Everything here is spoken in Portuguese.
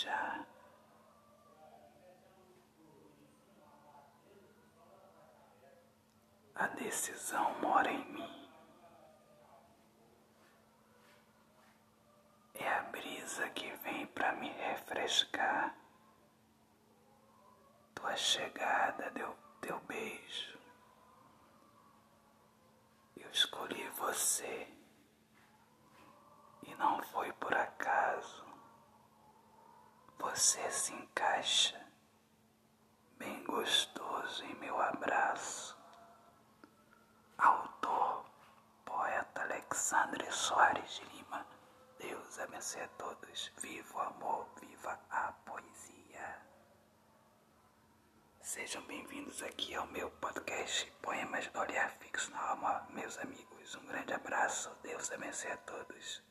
já. A decisão mora em mim. É a brisa que vem para me refrescar. Tua chegada deu teu beijo. Eu escolhi você e não foi por você se encaixa bem gostoso em meu abraço. Autor, poeta Alexandre Soares de Lima. Deus abençoe a todos. Viva o amor, viva a poesia. Sejam bem-vindos aqui ao meu podcast Poemas do Olhar Fixo na Alma, meus amigos. Um grande abraço. Deus abençoe a todos.